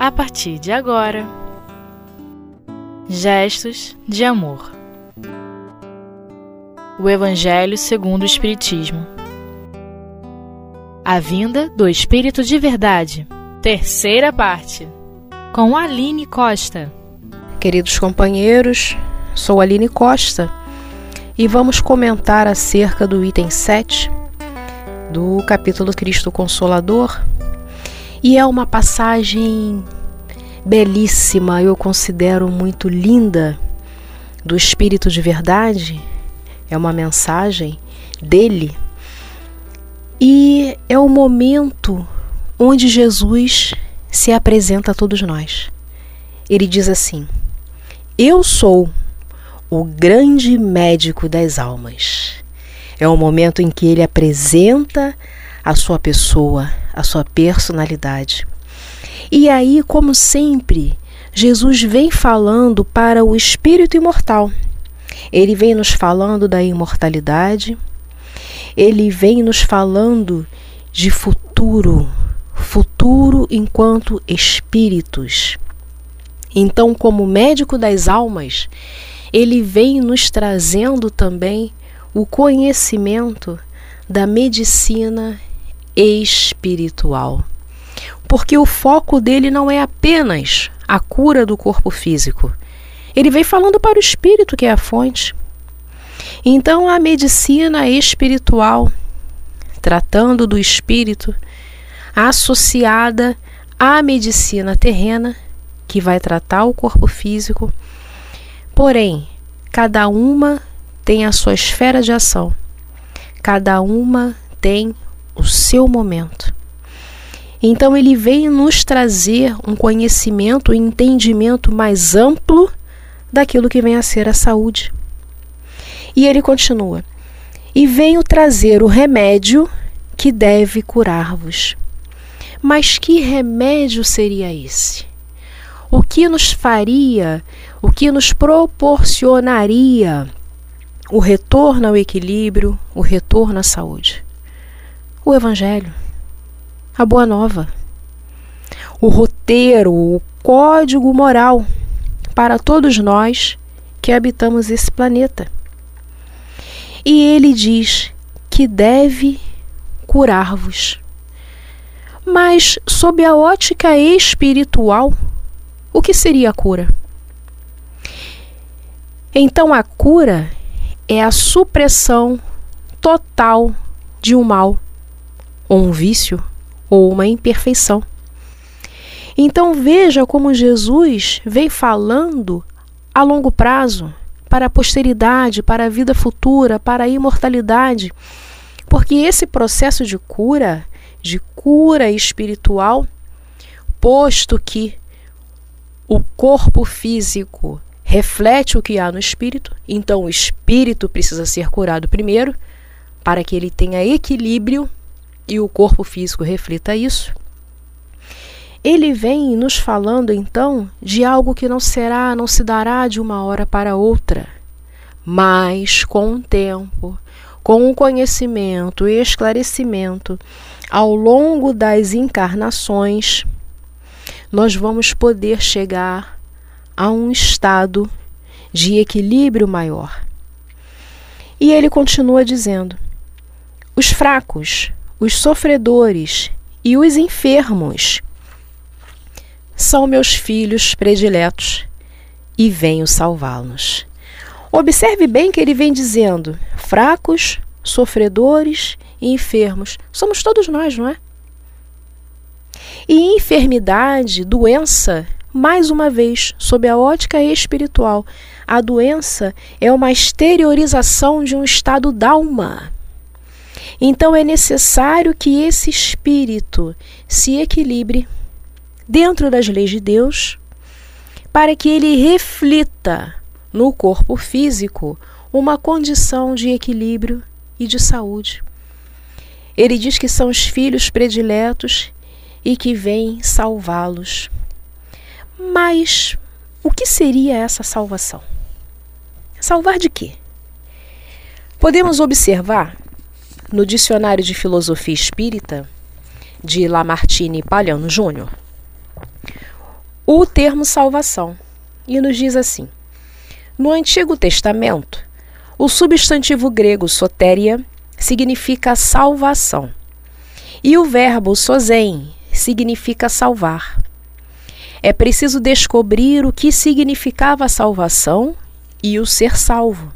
a partir de agora. Gestos de amor. O Evangelho segundo o Espiritismo. A vinda do Espírito de Verdade. Terceira parte. Com Aline Costa. Queridos companheiros, sou Aline Costa e vamos comentar acerca do item 7 do capítulo Cristo Consolador. E é uma passagem belíssima, eu considero muito linda, do Espírito de Verdade. É uma mensagem dele. E é o momento onde Jesus se apresenta a todos nós. Ele diz assim: Eu sou o grande médico das almas. É o momento em que ele apresenta a sua pessoa, a sua personalidade. E aí, como sempre, Jesus vem falando para o espírito imortal. Ele vem nos falando da imortalidade, ele vem nos falando de futuro, futuro enquanto espíritos. Então, como médico das almas, ele vem nos trazendo também o conhecimento da medicina espiritual. Porque o foco dele não é apenas a cura do corpo físico. Ele vem falando para o espírito, que é a fonte. Então, a medicina espiritual, tratando do espírito, associada à medicina terrena, que vai tratar o corpo físico, porém, cada uma tem a sua esfera de ação, cada uma tem o seu momento. Então ele vem nos trazer um conhecimento um entendimento mais amplo daquilo que vem a ser a saúde. E ele continua: E venho trazer o remédio que deve curar-vos. Mas que remédio seria esse? O que nos faria, o que nos proporcionaria o retorno ao equilíbrio, o retorno à saúde? O Evangelho, a Boa Nova, o roteiro, o código moral para todos nós que habitamos esse planeta. E ele diz que deve curar-vos. Mas, sob a ótica espiritual, o que seria a cura? Então, a cura é a supressão total de um mal, ou um vício, ou uma imperfeição. Então veja como Jesus vem falando a longo prazo, para a posteridade, para a vida futura, para a imortalidade. Porque esse processo de cura, de cura espiritual, posto que o corpo físico reflete o que há no espírito, então o espírito precisa ser curado primeiro, para que ele tenha equilíbrio e o corpo físico reflita isso. Ele vem nos falando então de algo que não será, não se dará de uma hora para outra, mas com o tempo, com o conhecimento e esclarecimento ao longo das encarnações, nós vamos poder chegar a um estado de equilíbrio maior. E ele continua dizendo: os fracos, os sofredores e os enfermos são meus filhos prediletos e venho salvá-los. Observe bem que ele vem dizendo: fracos, sofredores e enfermos. Somos todos nós, não é? E enfermidade, doença, mais uma vez, sob a ótica espiritual, a doença é uma exteriorização de um estado d'alma. Então é necessário que esse espírito se equilibre dentro das leis de Deus para que ele reflita no corpo físico uma condição de equilíbrio e de saúde. Ele diz que são os filhos prediletos e que vem salvá-los. Mas o que seria essa salvação? Salvar de quê? Podemos observar no Dicionário de Filosofia Espírita de Lamartine Palhano Júnior o termo salvação e nos diz assim: No Antigo Testamento, o substantivo grego sotéria significa salvação e o verbo sozen significa salvar. É preciso descobrir o que significava a salvação e o ser salvo.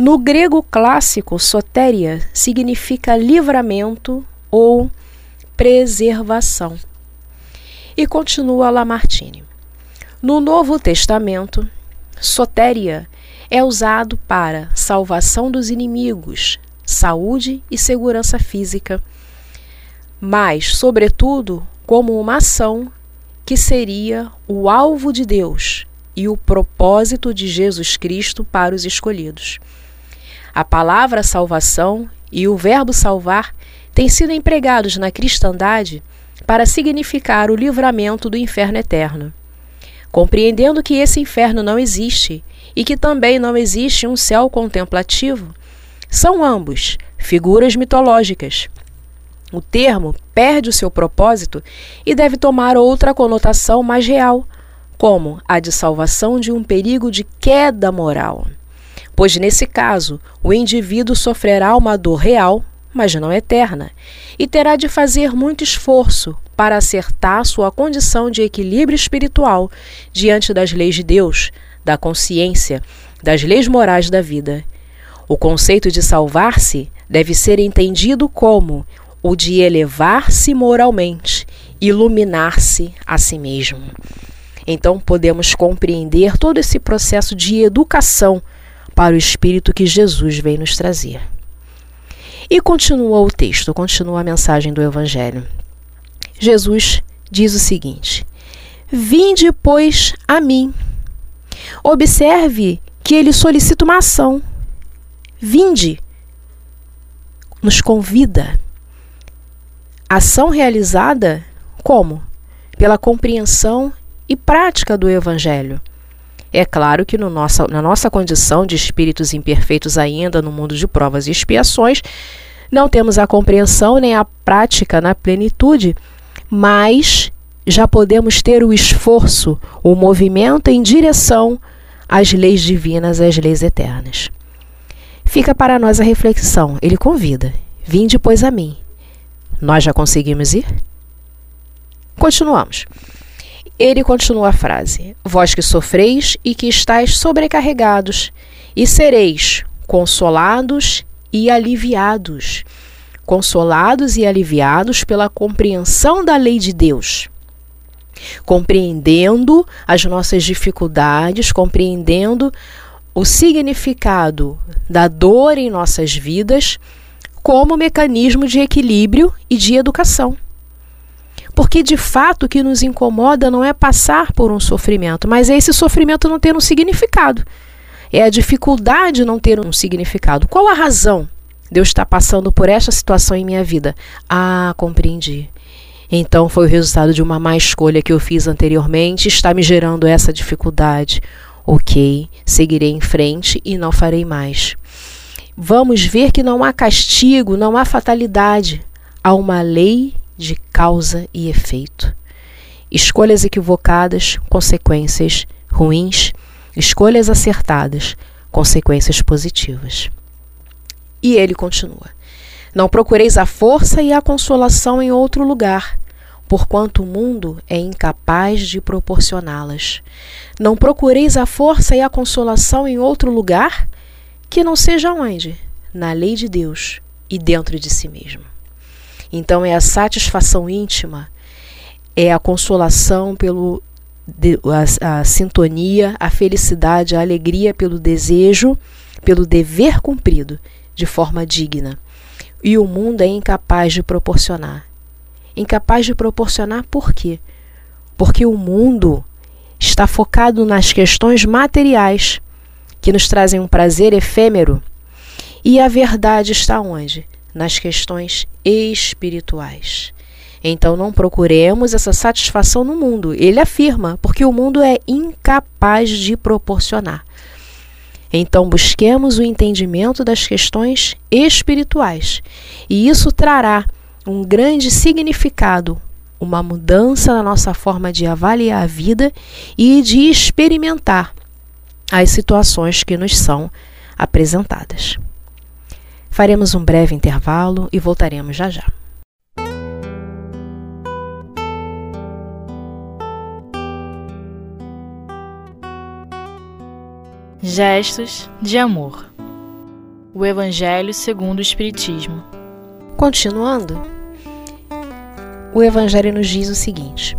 No grego clássico, sotéria significa livramento ou preservação. E continua Lamartine. No Novo Testamento, sotéria é usado para salvação dos inimigos, saúde e segurança física, mas, sobretudo, como uma ação que seria o alvo de Deus e o propósito de Jesus Cristo para os escolhidos. A palavra salvação e o verbo salvar têm sido empregados na cristandade para significar o livramento do inferno eterno. Compreendendo que esse inferno não existe e que também não existe um céu contemplativo, são ambos figuras mitológicas. O termo perde o seu propósito e deve tomar outra conotação mais real, como a de salvação de um perigo de queda moral pois nesse caso o indivíduo sofrerá uma dor real, mas não eterna, e terá de fazer muito esforço para acertar sua condição de equilíbrio espiritual diante das leis de Deus, da consciência, das leis morais da vida. O conceito de salvar-se deve ser entendido como o de elevar-se moralmente, iluminar-se a si mesmo. Então podemos compreender todo esse processo de educação para o espírito que Jesus veio nos trazer. E continua o texto, continua a mensagem do Evangelho. Jesus diz o seguinte: Vinde, pois, a mim. Observe que ele solicita uma ação. Vinde. Nos convida. Ação realizada como? Pela compreensão e prática do Evangelho. É claro que no nossa, na nossa condição de espíritos imperfeitos ainda no mundo de provas e expiações, não temos a compreensão nem a prática na plenitude, mas já podemos ter o esforço, o movimento em direção às leis divinas, às leis eternas. Fica para nós a reflexão. Ele convida: Vinde, pois, a mim. Nós já conseguimos ir? Continuamos. Ele continua a frase: Vós que sofreis e que estáis sobrecarregados, e sereis consolados e aliviados. Consolados e aliviados pela compreensão da lei de Deus. Compreendendo as nossas dificuldades, compreendendo o significado da dor em nossas vidas como mecanismo de equilíbrio e de educação. Porque de fato o que nos incomoda não é passar por um sofrimento, mas é esse sofrimento não ter um significado. É a dificuldade não ter um significado. Qual a razão Deus está passando por esta situação em minha vida? Ah, compreendi. Então foi o resultado de uma má escolha que eu fiz anteriormente, está me gerando essa dificuldade. Ok, seguirei em frente e não farei mais. Vamos ver que não há castigo, não há fatalidade. Há uma lei de causa e efeito. Escolhas equivocadas, consequências ruins, escolhas acertadas, consequências positivas. E ele continua: Não procureis a força e a consolação em outro lugar, porquanto o mundo é incapaz de proporcioná-las. Não procureis a força e a consolação em outro lugar que não seja onde? Na lei de Deus e dentro de si mesmo. Então é a satisfação íntima, é a consolação pelo a, a sintonia, a felicidade, a alegria pelo desejo, pelo dever cumprido de forma digna. E o mundo é incapaz de proporcionar. Incapaz de proporcionar por quê? Porque o mundo está focado nas questões materiais que nos trazem um prazer efêmero. E a verdade está onde? Nas questões espirituais. Então não procuremos essa satisfação no mundo. Ele afirma, porque o mundo é incapaz de proporcionar. Então busquemos o entendimento das questões espirituais, e isso trará um grande significado uma mudança na nossa forma de avaliar a vida e de experimentar as situações que nos são apresentadas. Faremos um breve intervalo e voltaremos já já. Gestos de amor. O Evangelho segundo o Espiritismo. Continuando, o Evangelho nos diz o seguinte: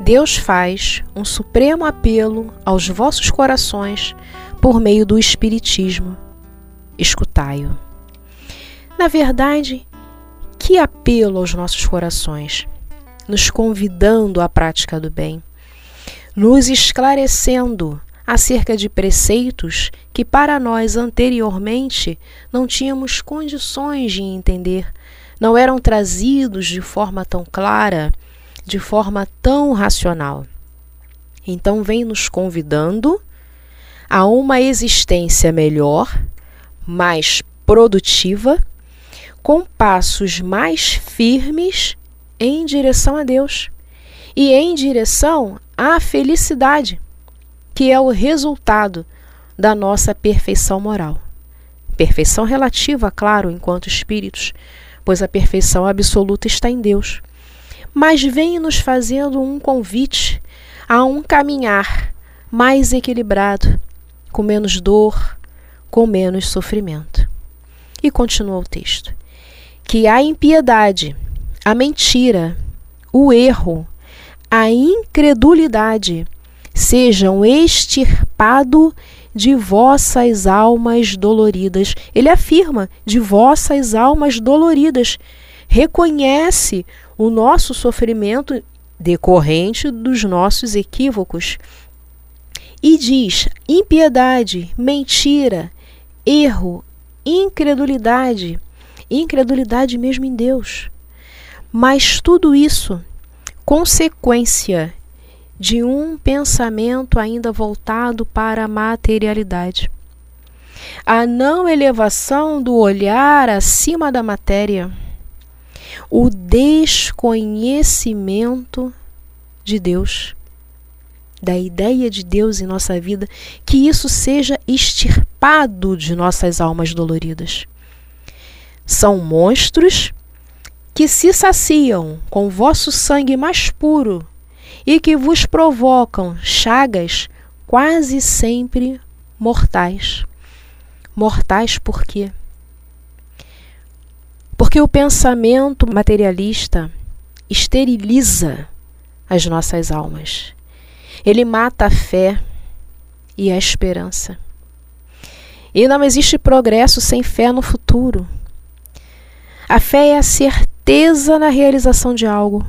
Deus faz um supremo apelo aos vossos corações por meio do Espiritismo. Escutai-o. Na verdade, que apelo aos nossos corações, nos convidando à prática do bem, nos esclarecendo acerca de preceitos que para nós anteriormente não tínhamos condições de entender, não eram trazidos de forma tão clara, de forma tão racional. Então, vem nos convidando a uma existência melhor, mais produtiva, com passos mais firmes em direção a Deus e em direção à felicidade que é o resultado da nossa perfeição moral. Perfeição relativa, claro, enquanto espíritos, pois a perfeição absoluta está em Deus. Mas vem nos fazendo um convite a um caminhar mais equilibrado, com menos dor, com menos sofrimento. E continua o texto: que a impiedade, a mentira, o erro, a incredulidade, sejam extirpado de vossas almas doloridas. Ele afirma de vossas almas doloridas. Reconhece o nosso sofrimento decorrente dos nossos equívocos. E diz: impiedade, mentira, erro, incredulidade, incredulidade mesmo em Deus. Mas tudo isso, consequência de um pensamento ainda voltado para a materialidade. A não elevação do olhar acima da matéria, o desconhecimento de Deus, da ideia de Deus em nossa vida, que isso seja extirpado de nossas almas doloridas. São monstros que se saciam com vosso sangue mais puro e que vos provocam chagas quase sempre mortais. Mortais por quê? Porque o pensamento materialista esteriliza as nossas almas. Ele mata a fé e a esperança. E não existe progresso sem fé no futuro. A fé é a certeza na realização de algo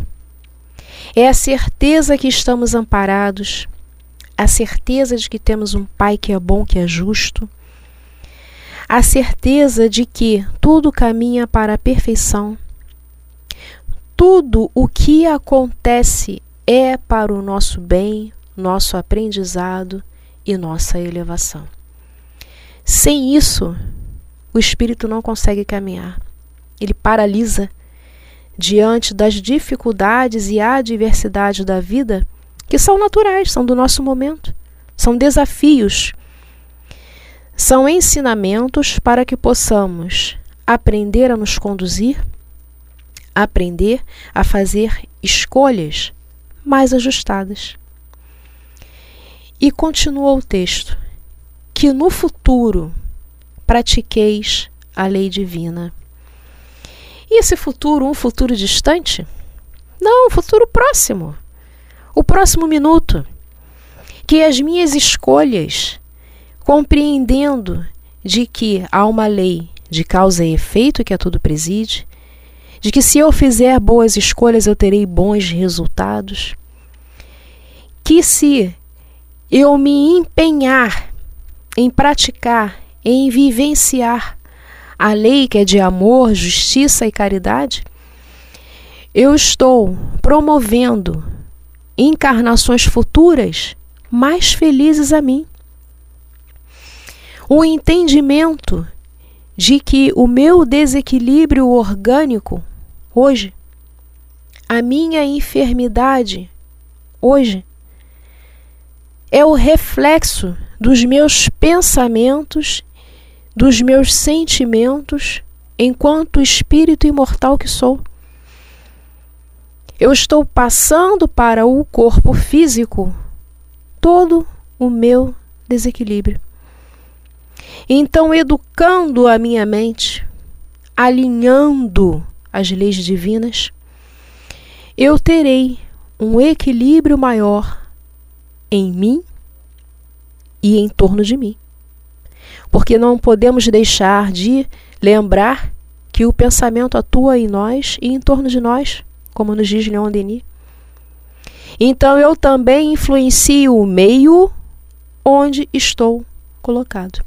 é a certeza que estamos amparados, a certeza de que temos um Pai que é bom, que é justo, a certeza de que tudo caminha para a perfeição. Tudo o que acontece é para o nosso bem, nosso aprendizado e nossa elevação. Sem isso, o espírito não consegue caminhar. Ele paralisa diante das dificuldades e adversidades da vida, que são naturais, são do nosso momento, são desafios, são ensinamentos para que possamos aprender a nos conduzir, aprender a fazer escolhas mais ajustadas. E continua o texto: que no futuro pratiqueis a lei divina e esse futuro, um futuro distante? Não, um futuro próximo. O próximo minuto. Que as minhas escolhas, compreendendo de que há uma lei de causa e efeito que a tudo preside, de que se eu fizer boas escolhas eu terei bons resultados, que se eu me empenhar em praticar, em vivenciar a lei que é de amor, justiça e caridade, eu estou promovendo encarnações futuras mais felizes a mim. O entendimento de que o meu desequilíbrio orgânico hoje, a minha enfermidade hoje é o reflexo dos meus pensamentos, dos meus sentimentos, enquanto espírito imortal que sou. Eu estou passando para o corpo físico todo o meu desequilíbrio. Então, educando a minha mente, alinhando as leis divinas, eu terei um equilíbrio maior em mim e em torno de mim. Porque não podemos deixar de lembrar que o pensamento atua em nós e em torno de nós, como nos diz Leon Denis. Então eu também influencio o meio onde estou colocado.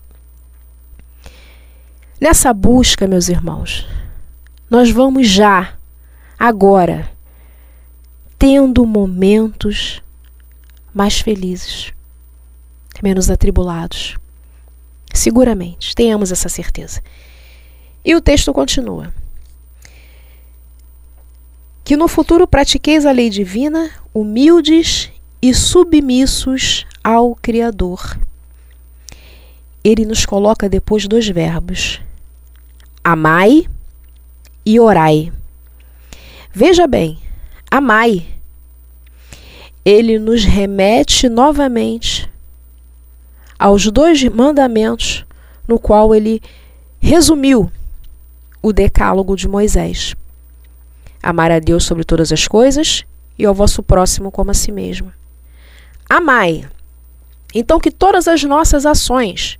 Nessa busca, meus irmãos, nós vamos já, agora, tendo momentos mais felizes, menos atribulados. Seguramente, tenhamos essa certeza. E o texto continua. Que no futuro pratiqueis a lei divina, humildes e submissos ao Criador. Ele nos coloca depois dois verbos: amai e orai. Veja bem, amai ele nos remete novamente aos dois mandamentos no qual ele resumiu o decálogo de Moisés: amar a Deus sobre todas as coisas e ao vosso próximo como a si mesmo. Amai. Então que todas as nossas ações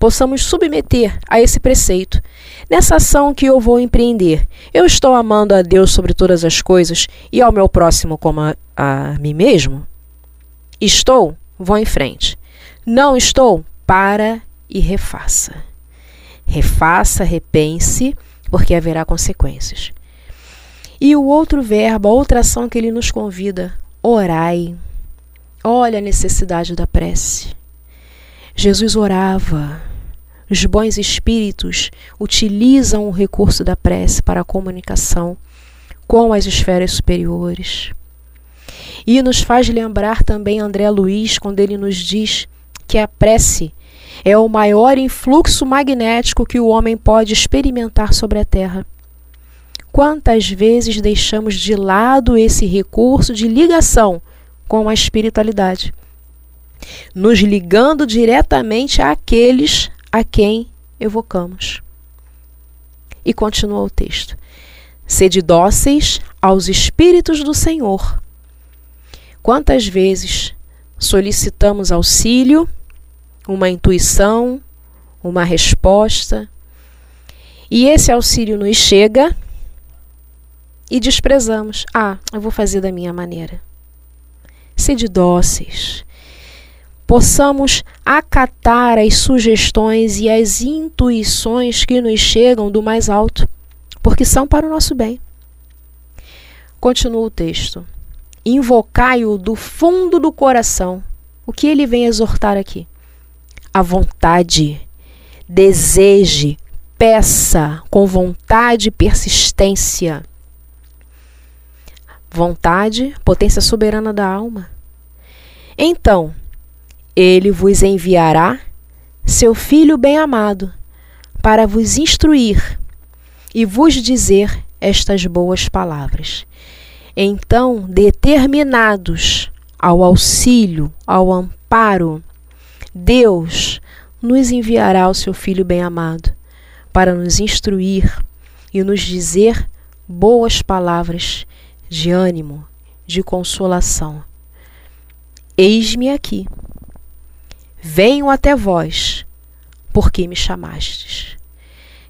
possamos submeter a esse preceito. Nessa ação que eu vou empreender, eu estou amando a Deus sobre todas as coisas e ao meu próximo como a, a mim mesmo? Estou? Vou em frente. Não estou? Para e refaça. Refaça, repense, porque haverá consequências. E o outro verbo, a outra ação que ele nos convida, orai. Olha a necessidade da prece. Jesus orava. Os bons espíritos utilizam o recurso da prece para a comunicação com as esferas superiores. E nos faz lembrar também André Luiz quando ele nos diz que a prece é o maior influxo magnético que o homem pode experimentar sobre a Terra. Quantas vezes deixamos de lado esse recurso de ligação com a espiritualidade? nos ligando diretamente àqueles a quem evocamos. E continua o texto: Sede dóceis aos Espíritos do Senhor. Quantas vezes solicitamos auxílio, uma intuição, uma resposta, e esse auxílio nos chega e desprezamos. Ah, eu vou fazer da minha maneira. Sede dóceis possamos acatar as sugestões e as intuições que nos chegam do mais alto, porque são para o nosso bem. Continua o texto. Invocai-o do fundo do coração. O que ele vem exortar aqui? A vontade. Deseje, peça com vontade e persistência. Vontade, potência soberana da alma. Então, ele vos enviará seu Filho bem-amado, para vos instruir e vos dizer estas boas palavras. Então, determinados ao auxílio, ao amparo, Deus nos enviará o seu Filho bem-amado para nos instruir e nos dizer boas palavras de ânimo, de consolação. Eis-me aqui. Venho até vós, porque me chamastes.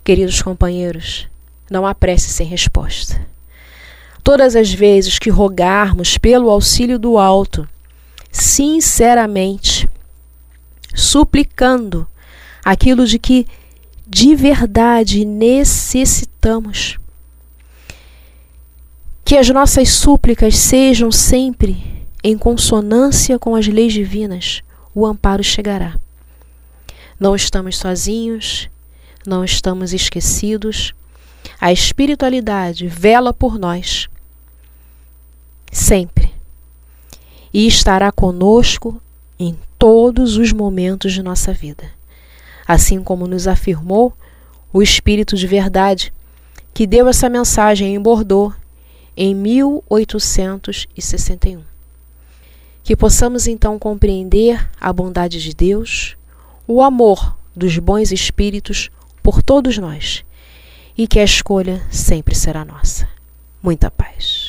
Queridos companheiros, não há prece sem resposta. Todas as vezes que rogarmos pelo auxílio do alto, sinceramente, suplicando aquilo de que de verdade necessitamos, que as nossas súplicas sejam sempre em consonância com as leis divinas o amparo chegará. Não estamos sozinhos, não estamos esquecidos. A espiritualidade vela por nós. Sempre, e estará conosco em todos os momentos de nossa vida, assim como nos afirmou o Espírito de Verdade, que deu essa mensagem em Bordeaux em 1861. Que possamos então compreender a bondade de Deus, o amor dos bons espíritos por todos nós e que a escolha sempre será nossa. Muita paz.